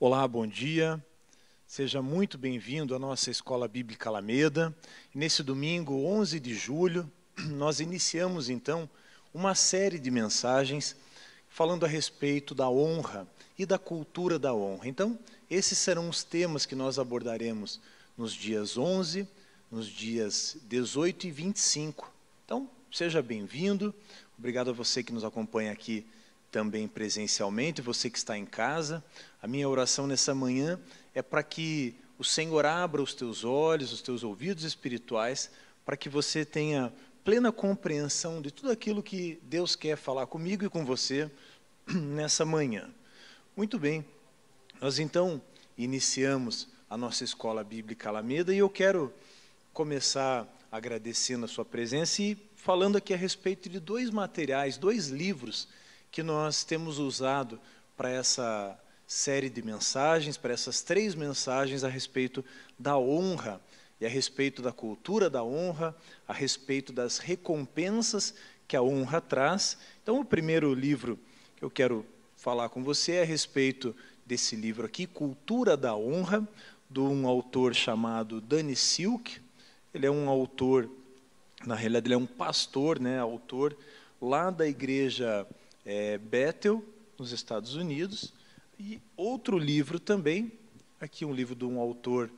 Olá, bom dia. Seja muito bem-vindo à nossa Escola Bíblica Alameda. nesse domingo, 11 de julho, nós iniciamos então uma série de mensagens falando a respeito da honra e da cultura da honra. Então, esses serão os temas que nós abordaremos nos dias 11, nos dias 18 e 25. Então, seja bem-vindo. Obrigado a você que nos acompanha aqui também presencialmente, você que está em casa. A minha oração nessa manhã é para que o Senhor abra os teus olhos, os teus ouvidos espirituais, para que você tenha plena compreensão de tudo aquilo que Deus quer falar comigo e com você nessa manhã. Muito bem, nós então iniciamos a nossa escola bíblica Alameda e eu quero começar agradecendo a sua presença e falando aqui a respeito de dois materiais, dois livros que nós temos usado para essa série de mensagens, para essas três mensagens a respeito da honra e a respeito da cultura da honra, a respeito das recompensas que a honra traz. Então, o primeiro livro que eu quero falar com você é a respeito desse livro aqui, Cultura da Honra, de um autor chamado Danny Silk. Ele é um autor, na realidade, ele é um pastor, né, autor lá da igreja é, Bethel, nos Estados Unidos, e outro livro também, aqui um livro de um autor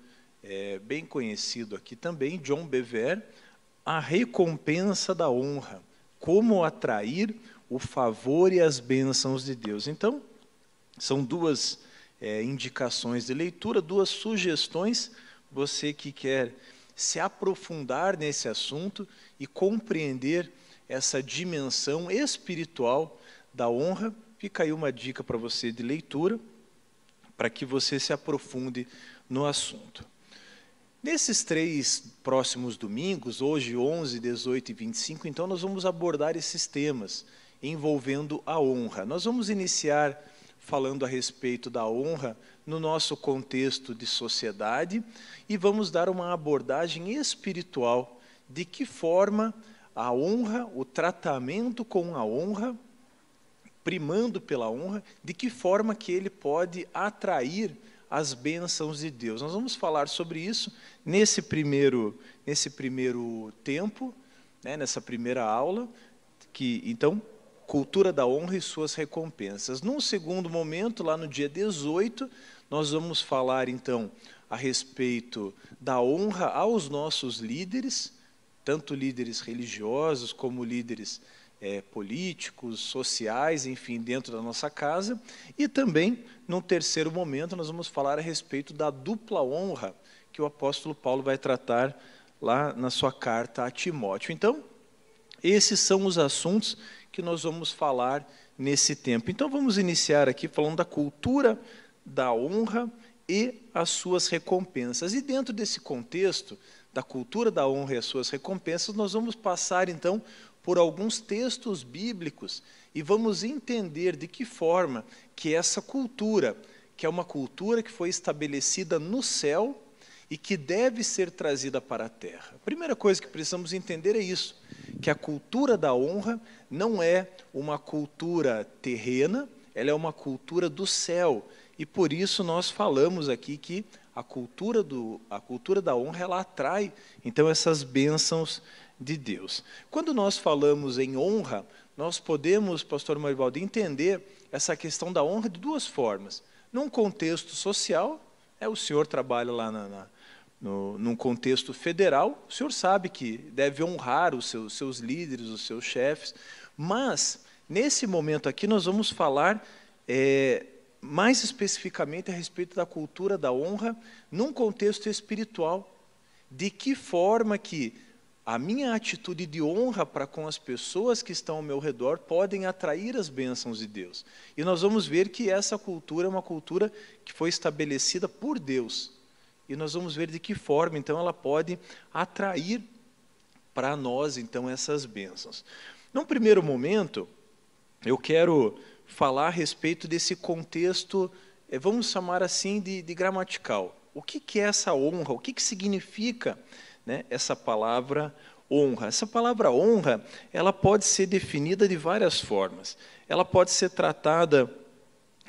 é, bem conhecido aqui também, John Bever, A Recompensa da Honra, como atrair o favor e as bênçãos de Deus. Então, são duas é, indicações de leitura, duas sugestões, você que quer se aprofundar nesse assunto e compreender essa dimensão espiritual da honra, fica aí uma dica para você de leitura, para que você se aprofunde no assunto. Nesses três próximos domingos, hoje 11, 18 e 25, então nós vamos abordar esses temas envolvendo a honra. Nós vamos iniciar falando a respeito da honra no nosso contexto de sociedade e vamos dar uma abordagem espiritual de que forma a honra, o tratamento com a honra primando pela honra, de que forma que ele pode atrair as bênçãos de Deus. Nós vamos falar sobre isso nesse primeiro, nesse primeiro tempo, né, nessa primeira aula, que então cultura da honra e suas recompensas. Num segundo momento, lá no dia 18, nós vamos falar então a respeito da honra aos nossos líderes, tanto líderes religiosos como líderes é, políticos, sociais, enfim, dentro da nossa casa. E também, num terceiro momento, nós vamos falar a respeito da dupla honra que o apóstolo Paulo vai tratar lá na sua carta a Timóteo. Então, esses são os assuntos que nós vamos falar nesse tempo. Então, vamos iniciar aqui falando da cultura da honra e as suas recompensas. E dentro desse contexto, da cultura da honra e as suas recompensas, nós vamos passar então por alguns textos bíblicos e vamos entender de que forma que essa cultura, que é uma cultura que foi estabelecida no céu e que deve ser trazida para a terra. A primeira coisa que precisamos entender é isso, que a cultura da honra não é uma cultura terrena, ela é uma cultura do céu. E por isso nós falamos aqui que a cultura, do, a cultura da honra ela atrai então essas bênçãos de Deus. Quando nós falamos em honra, nós podemos, pastor Maribaldi, entender essa questão da honra de duas formas. Num contexto social, é o senhor trabalha lá na, na, no, num contexto federal, o senhor sabe que deve honrar os seus, seus líderes, os seus chefes, mas, nesse momento aqui, nós vamos falar é, mais especificamente a respeito da cultura da honra num contexto espiritual. De que forma que a minha atitude de honra para com as pessoas que estão ao meu redor podem atrair as bênçãos de Deus. E nós vamos ver que essa cultura é uma cultura que foi estabelecida por Deus. E nós vamos ver de que forma, então, ela pode atrair para nós, então, essas bênçãos. Num primeiro momento, eu quero falar a respeito desse contexto, eh, vamos chamar assim, de, de gramatical. O que, que é essa honra? O que, que significa né, essa palavra honra. Essa palavra honra, ela pode ser definida de várias formas. Ela pode ser tratada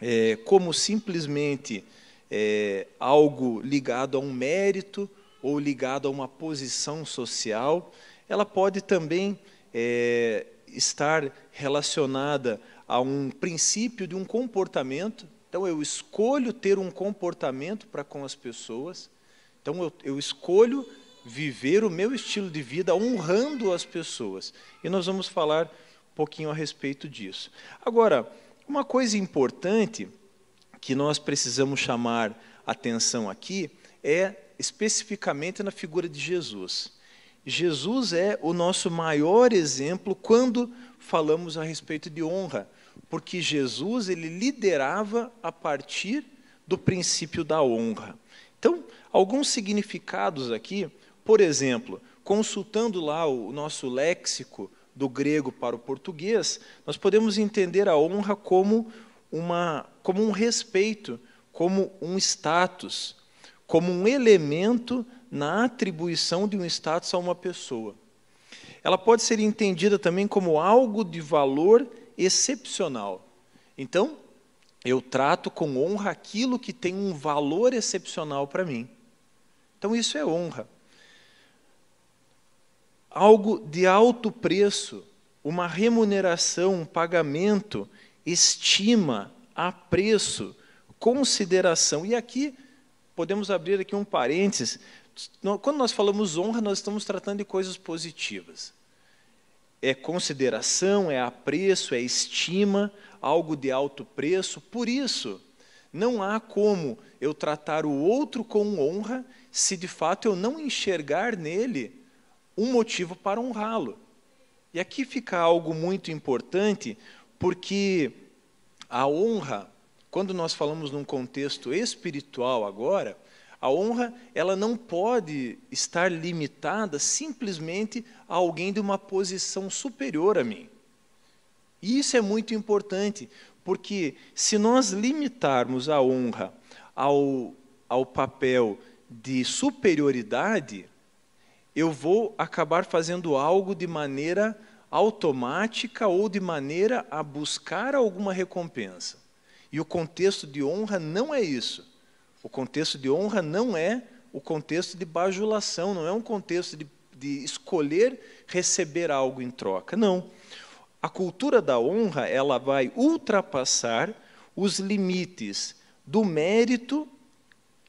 é, como simplesmente é, algo ligado a um mérito ou ligado a uma posição social, ela pode também é, estar relacionada a um princípio de um comportamento. Então, eu escolho ter um comportamento para com as pessoas. Então, eu, eu escolho viver o meu estilo de vida honrando as pessoas. E nós vamos falar um pouquinho a respeito disso. Agora, uma coisa importante que nós precisamos chamar atenção aqui é especificamente na figura de Jesus. Jesus é o nosso maior exemplo quando falamos a respeito de honra, porque Jesus ele liderava a partir do princípio da honra. Então, alguns significados aqui, por exemplo, consultando lá o nosso léxico do grego para o português, nós podemos entender a honra como, uma, como um respeito, como um status, como um elemento na atribuição de um status a uma pessoa. Ela pode ser entendida também como algo de valor excepcional. Então, eu trato com honra aquilo que tem um valor excepcional para mim. Então, isso é honra algo de alto preço, uma remuneração, um pagamento, estima, apreço, consideração. E aqui podemos abrir aqui um parênteses. Quando nós falamos honra, nós estamos tratando de coisas positivas. É consideração, é apreço, é estima, algo de alto preço. Por isso, não há como eu tratar o outro com honra se de fato eu não enxergar nele um motivo para honrá-lo. E aqui fica algo muito importante, porque a honra, quando nós falamos num contexto espiritual agora, a honra ela não pode estar limitada simplesmente a alguém de uma posição superior a mim. E isso é muito importante, porque se nós limitarmos a honra ao, ao papel de superioridade, eu vou acabar fazendo algo de maneira automática ou de maneira a buscar alguma recompensa. E o contexto de honra não é isso. O contexto de honra não é o contexto de bajulação, não é um contexto de, de escolher receber algo em troca. Não. A cultura da honra ela vai ultrapassar os limites do mérito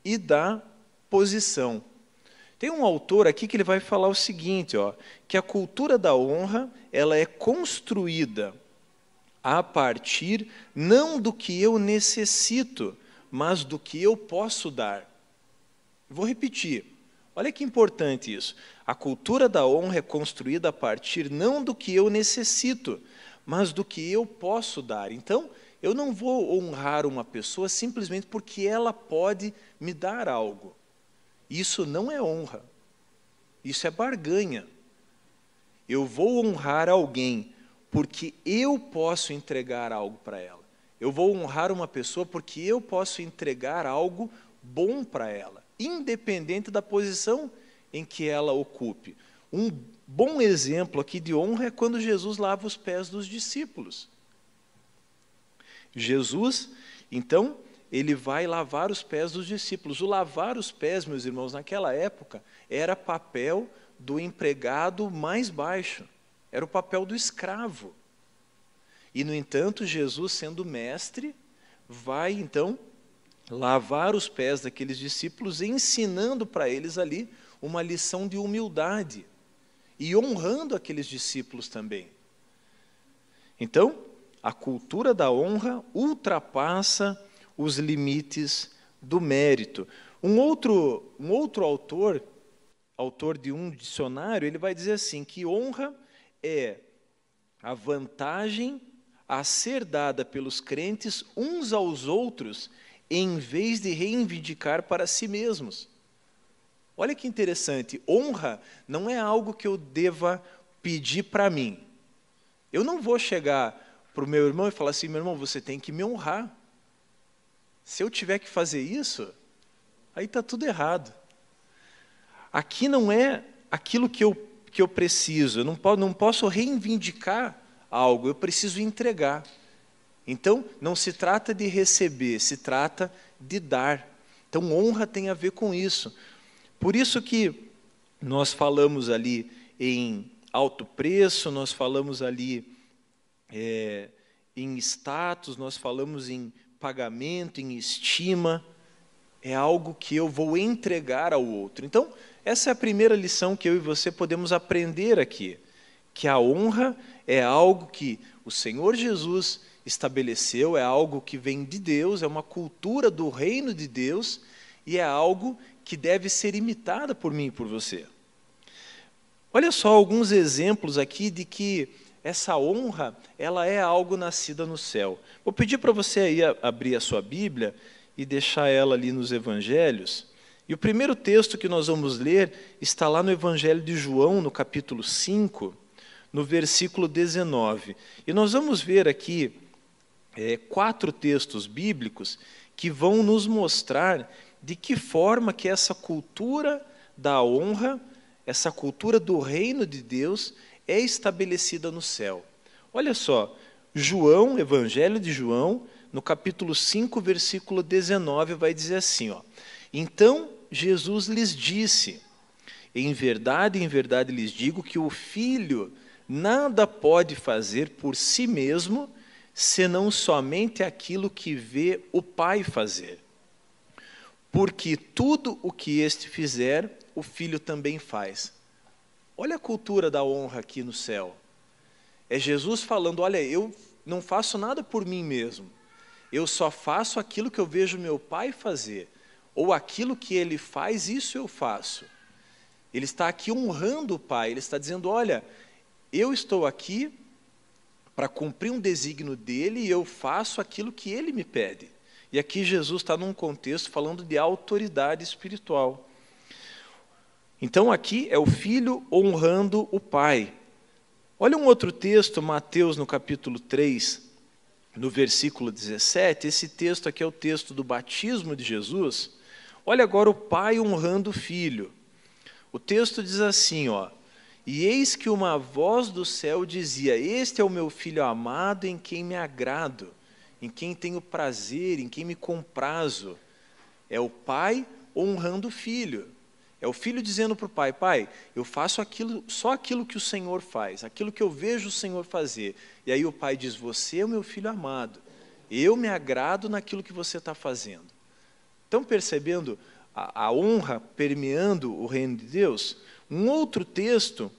e da posição. Tem um autor aqui que ele vai falar o seguinte, ó, que a cultura da honra ela é construída a partir não do que eu necessito, mas do que eu posso dar. Vou repetir. Olha que importante isso. A cultura da honra é construída a partir não do que eu necessito, mas do que eu posso dar. Então, eu não vou honrar uma pessoa simplesmente porque ela pode me dar algo. Isso não é honra. Isso é barganha. Eu vou honrar alguém porque eu posso entregar algo para ela. Eu vou honrar uma pessoa porque eu posso entregar algo bom para ela, independente da posição em que ela ocupe. Um bom exemplo aqui de honra é quando Jesus lava os pés dos discípulos. Jesus, então, ele vai lavar os pés dos discípulos. O lavar os pés, meus irmãos, naquela época, era papel do empregado mais baixo, era o papel do escravo. E, no entanto, Jesus, sendo mestre, vai então lavar os pés daqueles discípulos, ensinando para eles ali uma lição de humildade e honrando aqueles discípulos também. Então, a cultura da honra ultrapassa os limites do mérito. Um outro, um outro autor, autor de um dicionário, ele vai dizer assim que honra é a vantagem a ser dada pelos crentes uns aos outros, em vez de reivindicar para si mesmos. Olha que interessante, honra não é algo que eu deva pedir para mim. Eu não vou chegar para o meu irmão e falar assim, meu irmão, você tem que me honrar. Se eu tiver que fazer isso, aí está tudo errado. Aqui não é aquilo que eu, que eu preciso, eu não, posso, não posso reivindicar algo, eu preciso entregar. Então, não se trata de receber, se trata de dar. Então, honra tem a ver com isso. Por isso que nós falamos ali em alto preço, nós falamos ali é, em status, nós falamos em pagamento, em estima. É algo que eu vou entregar ao outro. Então, essa é a primeira lição que eu e você podemos aprender aqui, que a honra é algo que o Senhor Jesus estabeleceu, é algo que vem de Deus, é uma cultura do reino de Deus e é algo que deve ser imitada por mim e por você. Olha só alguns exemplos aqui de que essa honra, ela é algo nascida no céu. Vou pedir para você aí abrir a sua Bíblia e deixar ela ali nos evangelhos. E o primeiro texto que nós vamos ler está lá no Evangelho de João, no capítulo 5, no versículo 19. E nós vamos ver aqui é, quatro textos bíblicos que vão nos mostrar de que forma que essa cultura da honra, essa cultura do reino de Deus é estabelecida no céu. Olha só, João, Evangelho de João, no capítulo 5, versículo 19, vai dizer assim, ó: Então Jesus lhes disse: Em verdade, em verdade lhes digo que o filho nada pode fazer por si mesmo, senão somente aquilo que vê o Pai fazer. Porque tudo o que este fizer, o filho também faz. Olha a cultura da honra aqui no céu. É Jesus falando: Olha, eu não faço nada por mim mesmo. Eu só faço aquilo que eu vejo meu pai fazer ou aquilo que ele faz, isso eu faço. Ele está aqui honrando o Pai, ele está dizendo: olha, eu estou aqui para cumprir um desígnio dele e eu faço aquilo que ele me pede. E aqui Jesus está num contexto falando de autoridade espiritual. Então aqui é o filho honrando o pai. Olha um outro texto, Mateus no capítulo 3, no versículo 17. Esse texto aqui é o texto do batismo de Jesus. Olha agora o pai honrando o filho. O texto diz assim, ó: E eis que uma voz do céu dizia: Este é o meu filho amado em quem me agrado, em quem tenho prazer, em quem me comprazo. É o pai honrando o filho. É o filho dizendo para o pai: Pai, eu faço aquilo, só aquilo que o Senhor faz, aquilo que eu vejo o Senhor fazer. E aí o pai diz: Você é o meu filho amado, eu me agrado naquilo que você está fazendo. Estão percebendo a, a honra permeando o reino de Deus? Um outro texto,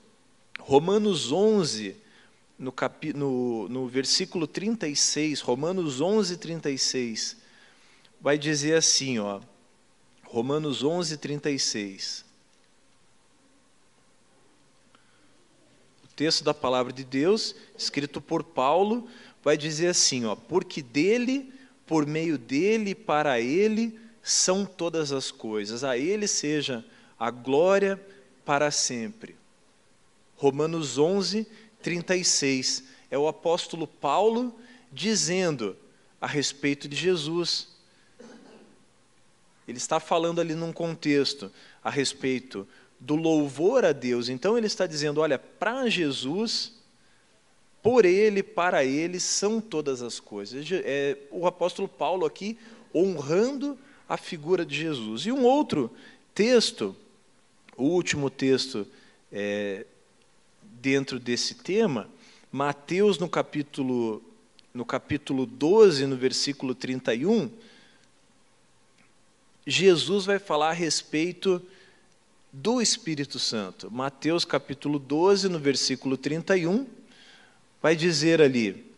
Romanos 11, no, capi, no, no versículo 36, Romanos 11, 36, vai dizer assim, ó, Romanos 11, 36. O texto da palavra de Deus, escrito por Paulo, vai dizer assim, ó, porque dele, por meio dele, para ele, são todas as coisas, a Ele seja a glória para sempre. Romanos 11, 36. É o apóstolo Paulo dizendo a respeito de Jesus. Ele está falando ali num contexto a respeito do louvor a Deus. Então ele está dizendo: olha, para Jesus, por Ele, para Ele são todas as coisas. É, o apóstolo Paulo aqui honrando a figura de Jesus. E um outro texto, o último texto é, dentro desse tema, Mateus no capítulo, no capítulo 12, no versículo 31, Jesus vai falar a respeito do Espírito Santo. Mateus capítulo 12, no versículo 31, vai dizer ali: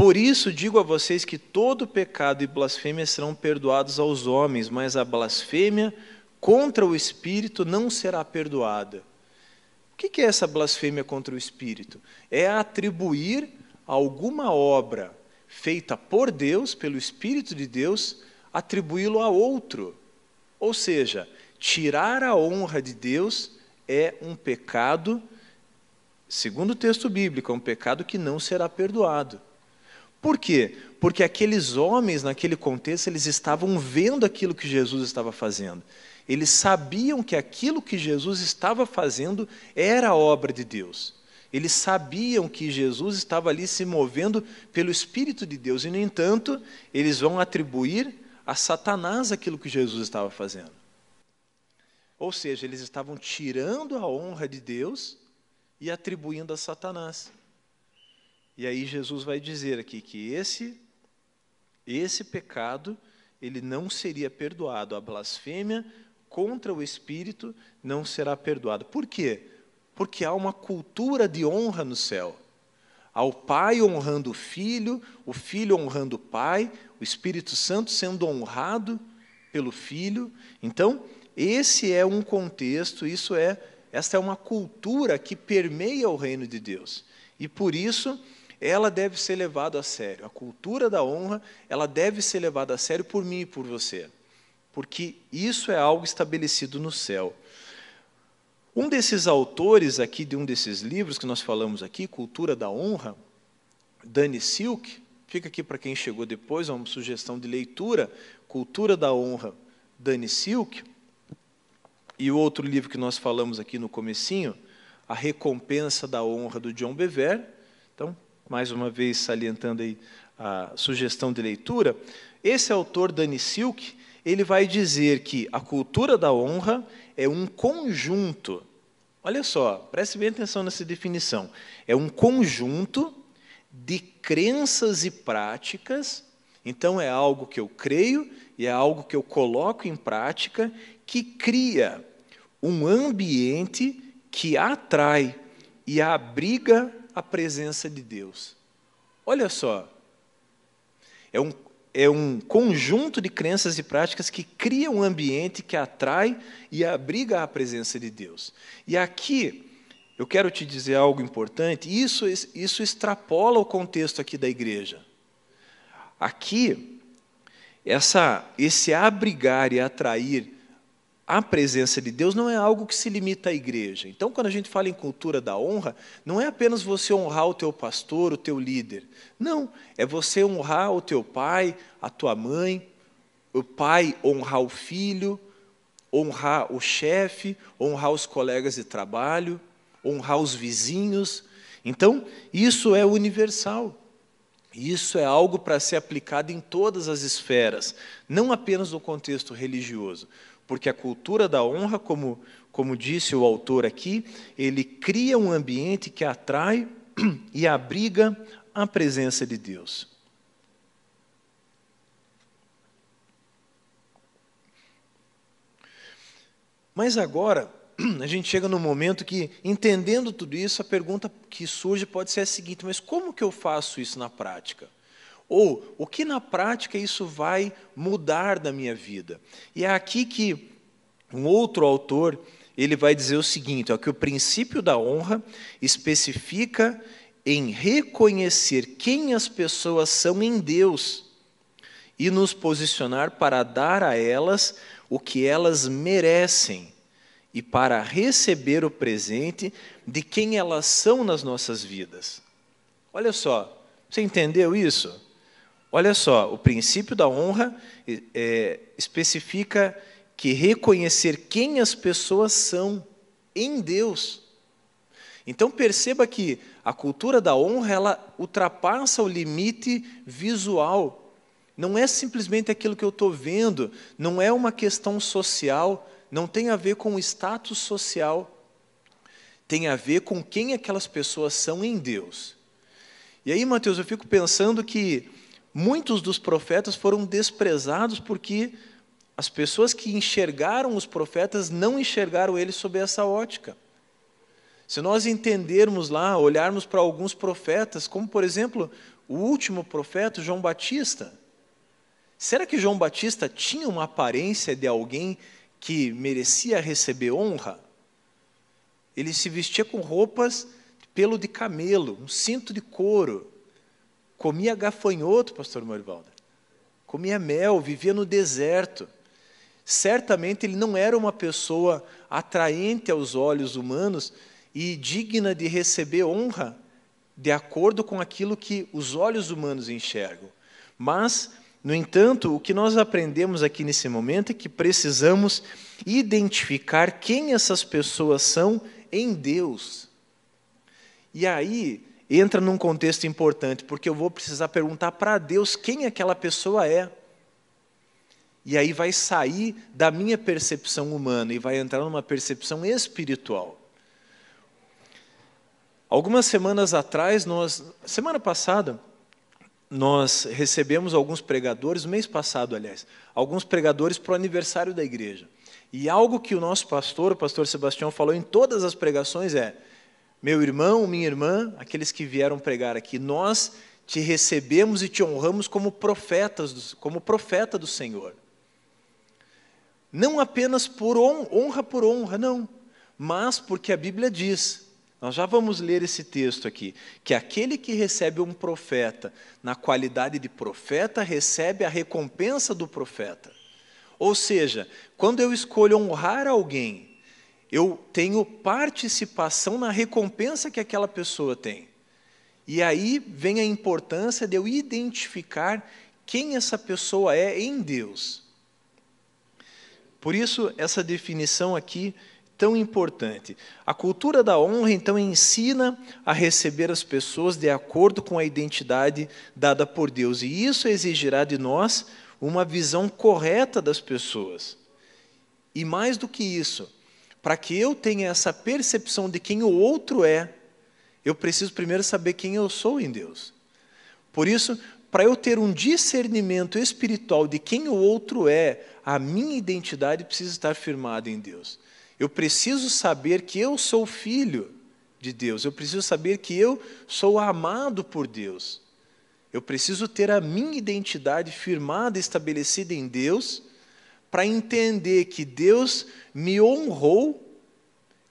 por isso digo a vocês que todo pecado e blasfêmia serão perdoados aos homens, mas a blasfêmia contra o Espírito não será perdoada. O que é essa blasfêmia contra o Espírito? É atribuir alguma obra feita por Deus, pelo Espírito de Deus, atribuí-lo a outro. Ou seja, tirar a honra de Deus é um pecado, segundo o texto bíblico, é um pecado que não será perdoado. Por quê? Porque aqueles homens, naquele contexto, eles estavam vendo aquilo que Jesus estava fazendo. Eles sabiam que aquilo que Jesus estava fazendo era a obra de Deus. Eles sabiam que Jesus estava ali se movendo pelo Espírito de Deus, e, no entanto, eles vão atribuir a Satanás aquilo que Jesus estava fazendo. Ou seja, eles estavam tirando a honra de Deus e atribuindo a Satanás. E aí Jesus vai dizer aqui que esse esse pecado ele não seria perdoado, a blasfêmia contra o espírito não será perdoada. Por quê? Porque há uma cultura de honra no céu. Ao pai honrando o filho, o filho honrando o pai, o Espírito Santo sendo honrado pelo filho. Então, esse é um contexto, isso é, esta é uma cultura que permeia o reino de Deus. E por isso, ela deve ser levada a sério. A cultura da honra, ela deve ser levada a sério por mim e por você. Porque isso é algo estabelecido no céu. Um desses autores aqui de um desses livros que nós falamos aqui, Cultura da Honra, Danny Silk, fica aqui para quem chegou depois, é uma sugestão de leitura, Cultura da Honra, Danny Silk, e o outro livro que nós falamos aqui no comecinho, A Recompensa da Honra, do John Bever. Então, mais uma vez salientando aí a sugestão de leitura, esse autor, Dani Silk, ele vai dizer que a cultura da honra é um conjunto. Olha só, preste bem atenção nessa definição. É um conjunto de crenças e práticas. Então, é algo que eu creio e é algo que eu coloco em prática que cria um ambiente que atrai e abriga a presença de Deus. Olha só, é um, é um conjunto de crenças e práticas que cria um ambiente que atrai e abriga a presença de Deus. E aqui, eu quero te dizer algo importante, isso, isso extrapola o contexto aqui da igreja. Aqui, essa, esse abrigar e atrair a presença de Deus não é algo que se limita à igreja. Então, quando a gente fala em cultura da honra, não é apenas você honrar o teu pastor, o teu líder. Não, é você honrar o teu pai, a tua mãe, o pai honrar o filho, honrar o chefe, honrar os colegas de trabalho, honrar os vizinhos. Então, isso é universal. Isso é algo para ser aplicado em todas as esferas, não apenas no contexto religioso porque a cultura da honra, como, como disse o autor aqui, ele cria um ambiente que atrai e abriga a presença de Deus. Mas agora, a gente chega no momento que, entendendo tudo isso, a pergunta que surge pode ser a seguinte: mas como que eu faço isso na prática? Ou o que na prática isso vai mudar da minha vida? E é aqui que um outro autor ele vai dizer o seguinte: ó, que o princípio da honra especifica em reconhecer quem as pessoas são em Deus e nos posicionar para dar a elas o que elas merecem e para receber o presente de quem elas são nas nossas vidas. Olha só, você entendeu isso? Olha só, o princípio da honra é, especifica que reconhecer quem as pessoas são em Deus. Então perceba que a cultura da honra ela ultrapassa o limite visual. Não é simplesmente aquilo que eu estou vendo, não é uma questão social, não tem a ver com o status social, tem a ver com quem aquelas pessoas são em Deus. E aí, Mateus, eu fico pensando que muitos dos profetas foram desprezados porque as pessoas que enxergaram os profetas não enxergaram eles sob essa ótica. Se nós entendermos lá, olharmos para alguns profetas, como por exemplo, o último profeta, João Batista. Será que João Batista tinha uma aparência de alguém que merecia receber honra? Ele se vestia com roupas de pelo de camelo, um cinto de couro, comia gafanhoto, pastor Morivaldo, comia mel, vivia no deserto. Certamente ele não era uma pessoa atraente aos olhos humanos e digna de receber honra de acordo com aquilo que os olhos humanos enxergam. Mas, no entanto, o que nós aprendemos aqui nesse momento é que precisamos identificar quem essas pessoas são em Deus. E aí entra num contexto importante, porque eu vou precisar perguntar para Deus quem aquela pessoa é. E aí vai sair da minha percepção humana e vai entrar numa percepção espiritual. Algumas semanas atrás, nós, semana passada, nós recebemos alguns pregadores, mês passado, aliás, alguns pregadores para o aniversário da igreja. E algo que o nosso pastor, o pastor Sebastião, falou em todas as pregações é: meu irmão, minha irmã, aqueles que vieram pregar aqui, nós te recebemos e te honramos como profetas, como profeta do Senhor. Não apenas por honra por honra, não, mas porque a Bíblia diz, nós já vamos ler esse texto aqui, que aquele que recebe um profeta na qualidade de profeta recebe a recompensa do profeta. Ou seja, quando eu escolho honrar alguém, eu tenho participação na recompensa que aquela pessoa tem. E aí vem a importância de eu identificar quem essa pessoa é em Deus. Por isso, essa definição aqui tão importante. A cultura da honra, então, ensina a receber as pessoas de acordo com a identidade dada por Deus. E isso exigirá de nós uma visão correta das pessoas. E mais do que isso, para que eu tenha essa percepção de quem o outro é, eu preciso primeiro saber quem eu sou em Deus. Por isso, para eu ter um discernimento espiritual de quem o outro é, a minha identidade precisa estar firmada em Deus. Eu preciso saber que eu sou filho de Deus, eu preciso saber que eu sou amado por Deus. Eu preciso ter a minha identidade firmada, estabelecida em Deus, para entender que Deus me honrou,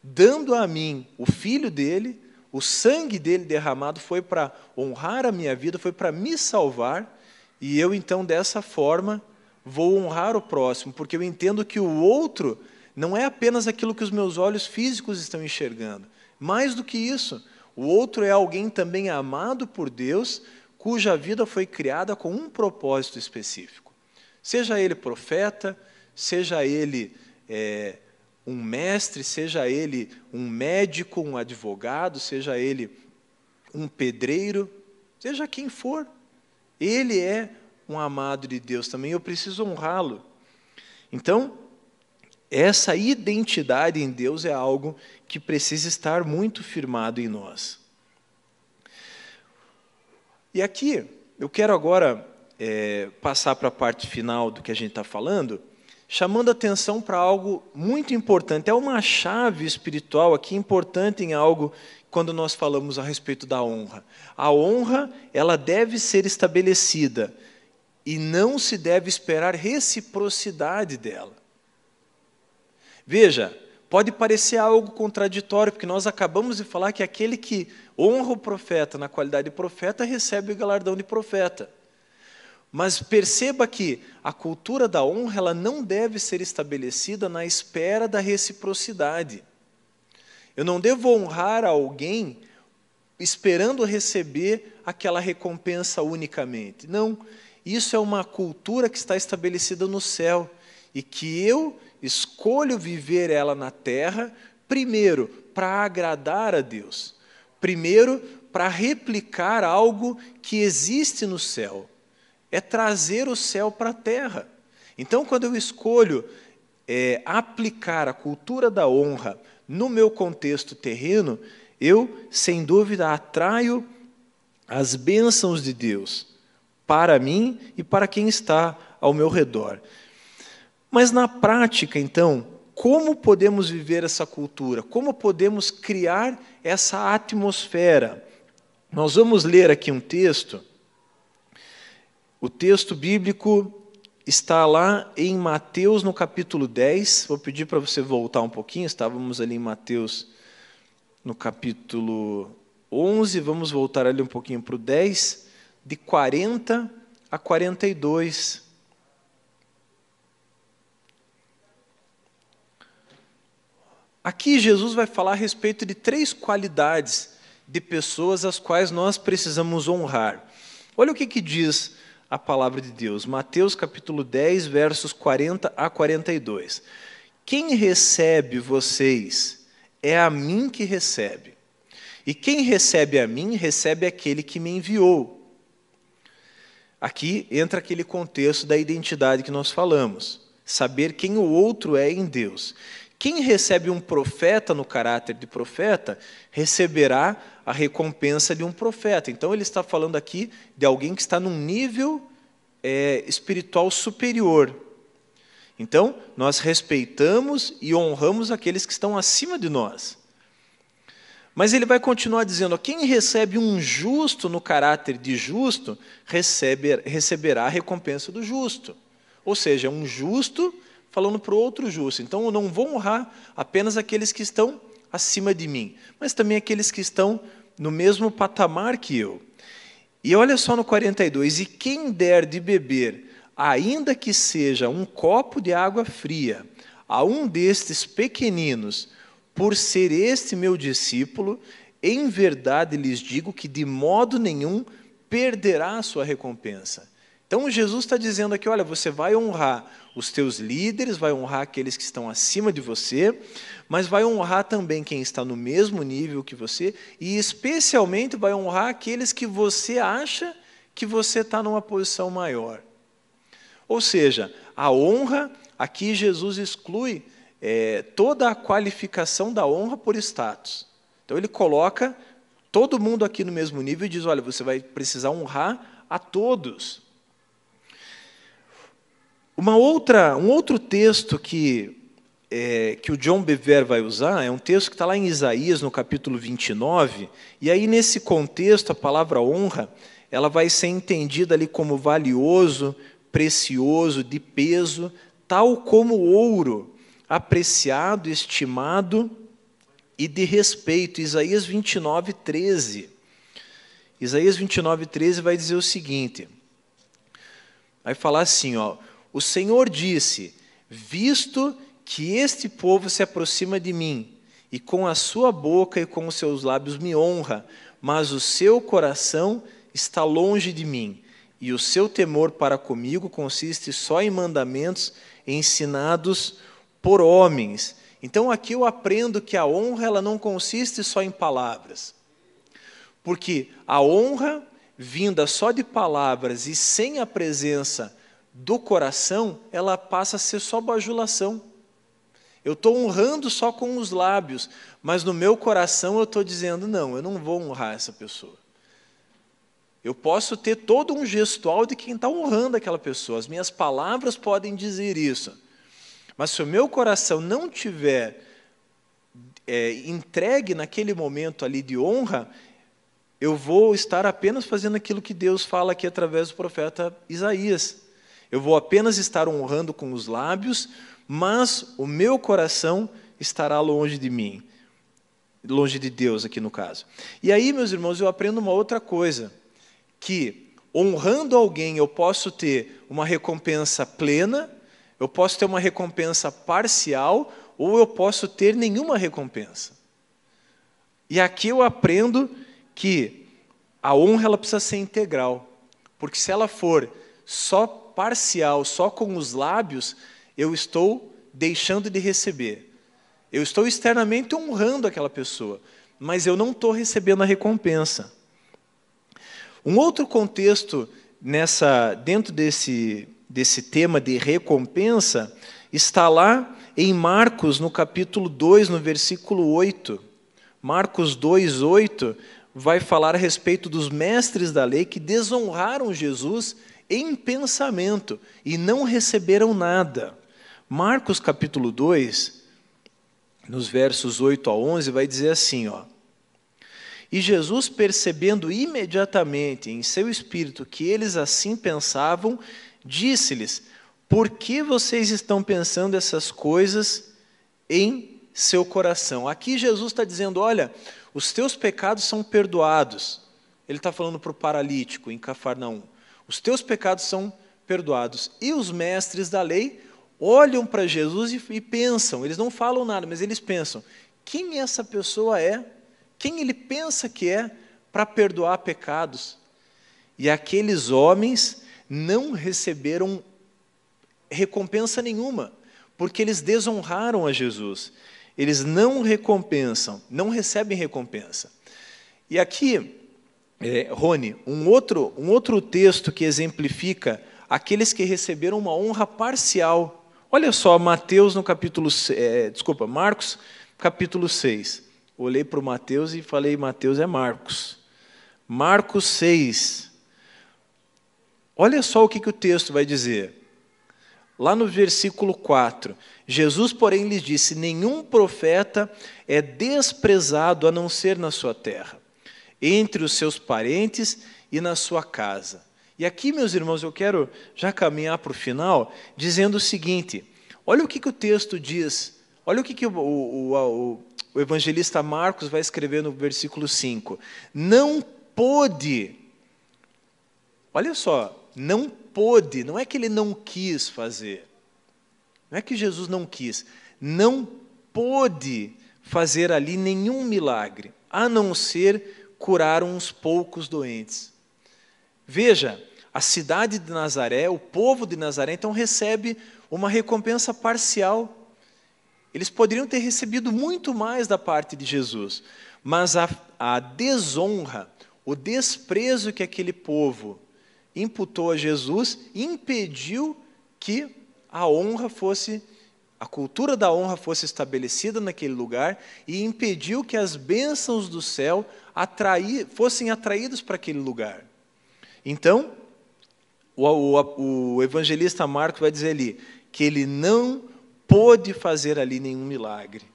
dando a mim o filho dele, o sangue dele derramado foi para honrar a minha vida, foi para me salvar, e eu então dessa forma vou honrar o próximo, porque eu entendo que o outro não é apenas aquilo que os meus olhos físicos estão enxergando. Mais do que isso, o outro é alguém também amado por Deus, cuja vida foi criada com um propósito específico. Seja ele profeta, seja ele é, um mestre, seja ele um médico, um advogado, seja ele um pedreiro, seja quem for, ele é um amado de Deus também, eu preciso honrá-lo. Então, essa identidade em Deus é algo que precisa estar muito firmado em nós. E aqui, eu quero agora é, passar para a parte final do que a gente está falando, chamando atenção para algo muito importante. É uma chave espiritual aqui importante em algo quando nós falamos a respeito da honra. A honra, ela deve ser estabelecida e não se deve esperar reciprocidade dela. Veja, pode parecer algo contraditório, porque nós acabamos de falar que aquele que honra o profeta na qualidade de profeta recebe o galardão de profeta. Mas perceba que a cultura da honra ela não deve ser estabelecida na espera da reciprocidade. Eu não devo honrar alguém esperando receber aquela recompensa unicamente. Não, isso é uma cultura que está estabelecida no céu e que eu escolho viver ela na terra, primeiro, para agradar a Deus, primeiro, para replicar algo que existe no céu é trazer o céu para a terra. Então, quando eu escolho é, aplicar a cultura da honra no meu contexto terreno, eu, sem dúvida, atraio as bênçãos de Deus para mim e para quem está ao meu redor. Mas na prática, então, como podemos viver essa cultura? Como podemos criar essa atmosfera? Nós vamos ler aqui um texto o texto bíblico está lá em Mateus, no capítulo 10. Vou pedir para você voltar um pouquinho, estávamos ali em Mateus, no capítulo 11. Vamos voltar ali um pouquinho para o 10, de 40 a 42. Aqui Jesus vai falar a respeito de três qualidades de pessoas as quais nós precisamos honrar. Olha o que, que diz a palavra de Deus. Mateus capítulo 10, versos 40 a 42. Quem recebe vocês é a mim que recebe. E quem recebe a mim, recebe aquele que me enviou. Aqui entra aquele contexto da identidade que nós falamos, saber quem o outro é em Deus. Quem recebe um profeta no caráter de profeta, receberá a recompensa de um profeta. Então, ele está falando aqui de alguém que está num nível é, espiritual superior. Então, nós respeitamos e honramos aqueles que estão acima de nós. Mas ele vai continuar dizendo: quem recebe um justo no caráter de justo, recebe, receberá a recompensa do justo. Ou seja, um justo falando para o outro justo. Então eu não vou honrar apenas aqueles que estão acima de mim, mas também aqueles que estão no mesmo patamar que eu. E olha só no 42: E quem der de beber, ainda que seja um copo de água fria, a um destes pequeninos, por ser este meu discípulo, em verdade lhes digo que de modo nenhum perderá a sua recompensa. Então Jesus está dizendo aqui: olha, você vai honrar os teus líderes, vai honrar aqueles que estão acima de você, mas vai honrar também quem está no mesmo nível que você, e especialmente vai honrar aqueles que você acha que você está numa posição maior. Ou seja, a honra, aqui Jesus exclui é, toda a qualificação da honra por status. Então ele coloca todo mundo aqui no mesmo nível e diz: olha, você vai precisar honrar a todos. Uma outra, um outro texto que, é, que o John Bever vai usar é um texto que está lá em Isaías, no capítulo 29, e aí nesse contexto a palavra honra ela vai ser entendida ali como valioso, precioso, de peso, tal como ouro, apreciado, estimado e de respeito. Isaías 29, 13. Isaías 29, 13 vai dizer o seguinte: vai falar assim, ó. O Senhor disse: Visto que este povo se aproxima de mim, e com a sua boca e com os seus lábios me honra, mas o seu coração está longe de mim, e o seu temor para comigo consiste só em mandamentos ensinados por homens. Então aqui eu aprendo que a honra ela não consiste só em palavras. Porque a honra vinda só de palavras e sem a presença do coração, ela passa a ser só bajulação. Eu estou honrando só com os lábios, mas no meu coração eu estou dizendo: não, eu não vou honrar essa pessoa. Eu posso ter todo um gestual de quem está honrando aquela pessoa, as minhas palavras podem dizer isso, mas se o meu coração não tiver é, entregue naquele momento ali de honra, eu vou estar apenas fazendo aquilo que Deus fala aqui através do profeta Isaías. Eu vou apenas estar honrando com os lábios, mas o meu coração estará longe de mim, longe de Deus aqui no caso. E aí, meus irmãos, eu aprendo uma outra coisa, que honrando alguém eu posso ter uma recompensa plena, eu posso ter uma recompensa parcial, ou eu posso ter nenhuma recompensa. E aqui eu aprendo que a honra ela precisa ser integral, porque se ela for só parcial, só com os lábios, eu estou deixando de receber. Eu estou externamente honrando aquela pessoa, mas eu não estou recebendo a recompensa. Um outro contexto nessa dentro desse desse tema de recompensa está lá em Marcos, no capítulo 2, no versículo 8. Marcos 2, 8 vai falar a respeito dos mestres da lei que desonraram Jesus em pensamento e não receberam nada. Marcos capítulo 2, nos versos 8 a 11, vai dizer assim, ó: E Jesus, percebendo imediatamente em seu espírito que eles assim pensavam, disse-lhes: Por que vocês estão pensando essas coisas em seu coração? Aqui Jesus está dizendo: Olha, os teus pecados são perdoados. Ele está falando para o paralítico em Cafarnaum. Os teus pecados são perdoados. E os mestres da lei olham para Jesus e, e pensam, eles não falam nada, mas eles pensam: quem essa pessoa é? Quem ele pensa que é para perdoar pecados? E aqueles homens não receberam recompensa nenhuma, porque eles desonraram a Jesus. Eles não recompensam, não recebem recompensa. E aqui, é, Rony, um outro, um outro texto que exemplifica aqueles que receberam uma honra parcial. Olha só, Mateus no capítulo, é, desculpa, Marcos, capítulo 6. Olhei para o Mateus e falei, Mateus é Marcos. Marcos 6. Olha só o que, que o texto vai dizer. Lá no versículo 4, Jesus, porém, lhes disse: Nenhum profeta é desprezado a não ser na sua terra, entre os seus parentes e na sua casa. E aqui, meus irmãos, eu quero já caminhar para o final, dizendo o seguinte: olha o que, que o texto diz, olha o que, que o, o, o, o evangelista Marcos vai escrever no versículo 5. Não pôde, olha só, não pôde, não é que ele não quis fazer, não é que Jesus não quis, não pôde fazer ali nenhum milagre, a não ser curar uns poucos doentes. Veja, a cidade de Nazaré, o povo de Nazaré, então recebe uma recompensa parcial. Eles poderiam ter recebido muito mais da parte de Jesus, mas a, a desonra, o desprezo que aquele povo imputou a Jesus impediu que a honra fosse, a cultura da honra fosse estabelecida naquele lugar e impediu que as bênçãos do céu atrair, fossem atraídas para aquele lugar. Então, o, o, o evangelista Marcos vai dizer ali que ele não pôde fazer ali nenhum milagre.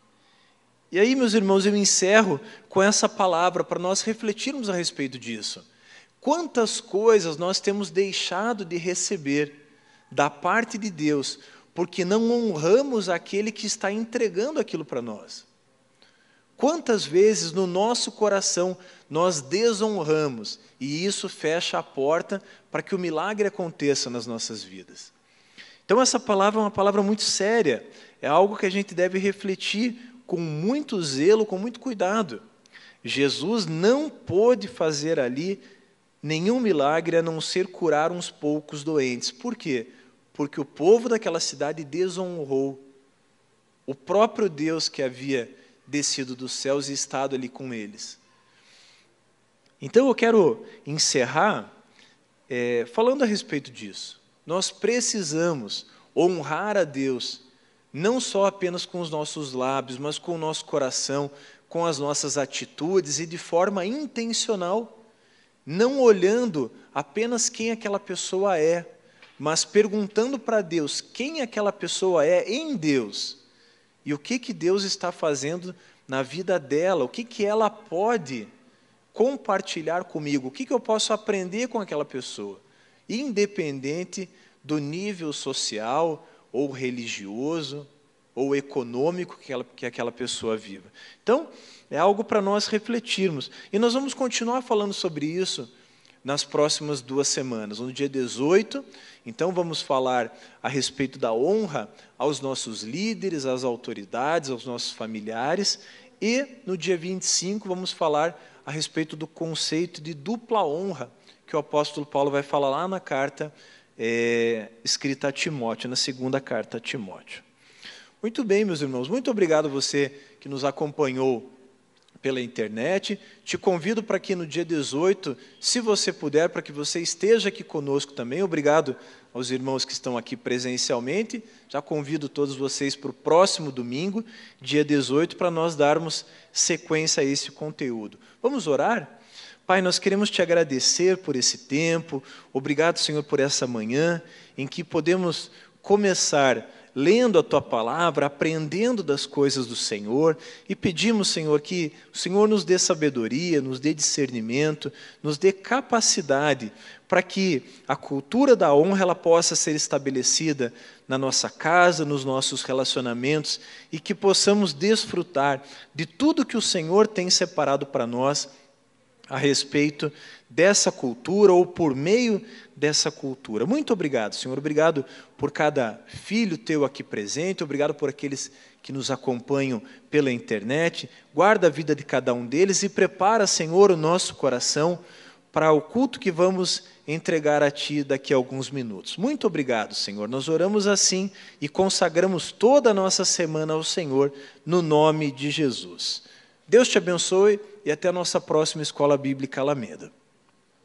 E aí, meus irmãos, eu encerro com essa palavra para nós refletirmos a respeito disso. Quantas coisas nós temos deixado de receber da parte de Deus, porque não honramos aquele que está entregando aquilo para nós. Quantas vezes no nosso coração nós desonramos e isso fecha a porta para que o milagre aconteça nas nossas vidas. Então, essa palavra é uma palavra muito séria, é algo que a gente deve refletir com muito zelo, com muito cuidado. Jesus não pôde fazer ali nenhum milagre a não ser curar uns poucos doentes. Por quê? Porque o povo daquela cidade desonrou o próprio Deus que havia descido dos céus e estado ali com eles. Então eu quero encerrar é, falando a respeito disso. Nós precisamos honrar a Deus, não só apenas com os nossos lábios, mas com o nosso coração, com as nossas atitudes e de forma intencional não olhando apenas quem aquela pessoa é, mas perguntando para Deus quem aquela pessoa é em Deus e o que, que Deus está fazendo na vida dela, o que, que ela pode compartilhar comigo, o que, que eu posso aprender com aquela pessoa, independente do nível social ou religioso ou econômico que, ela, que aquela pessoa viva. Então, é algo para nós refletirmos. E nós vamos continuar falando sobre isso nas próximas duas semanas. No dia 18, então, vamos falar a respeito da honra aos nossos líderes, às autoridades, aos nossos familiares. E no dia 25, vamos falar a respeito do conceito de dupla honra, que o apóstolo Paulo vai falar lá na carta é, escrita a Timóteo, na segunda carta a Timóteo. Muito bem, meus irmãos, muito obrigado você que nos acompanhou pela internet. Te convido para que no dia 18, se você puder, para que você esteja aqui conosco também. Obrigado aos irmãos que estão aqui presencialmente. Já convido todos vocês para o próximo domingo, dia 18, para nós darmos sequência a esse conteúdo. Vamos orar? Pai, nós queremos te agradecer por esse tempo. Obrigado, Senhor, por essa manhã em que podemos começar lendo a tua palavra, aprendendo das coisas do Senhor e pedimos, Senhor, que o Senhor nos dê sabedoria, nos dê discernimento, nos dê capacidade para que a cultura da honra ela possa ser estabelecida na nossa casa, nos nossos relacionamentos e que possamos desfrutar de tudo que o Senhor tem separado para nós a respeito dessa cultura ou por meio dessa cultura. Muito obrigado, Senhor. Obrigado por cada filho teu aqui presente, obrigado por aqueles que nos acompanham pela internet. Guarda a vida de cada um deles e prepara, Senhor, o nosso coração para o culto que vamos entregar a Ti daqui a alguns minutos. Muito obrigado, Senhor. Nós oramos assim e consagramos toda a nossa semana ao Senhor, no nome de Jesus. Deus te abençoe e até a nossa próxima Escola Bíblica Alameda.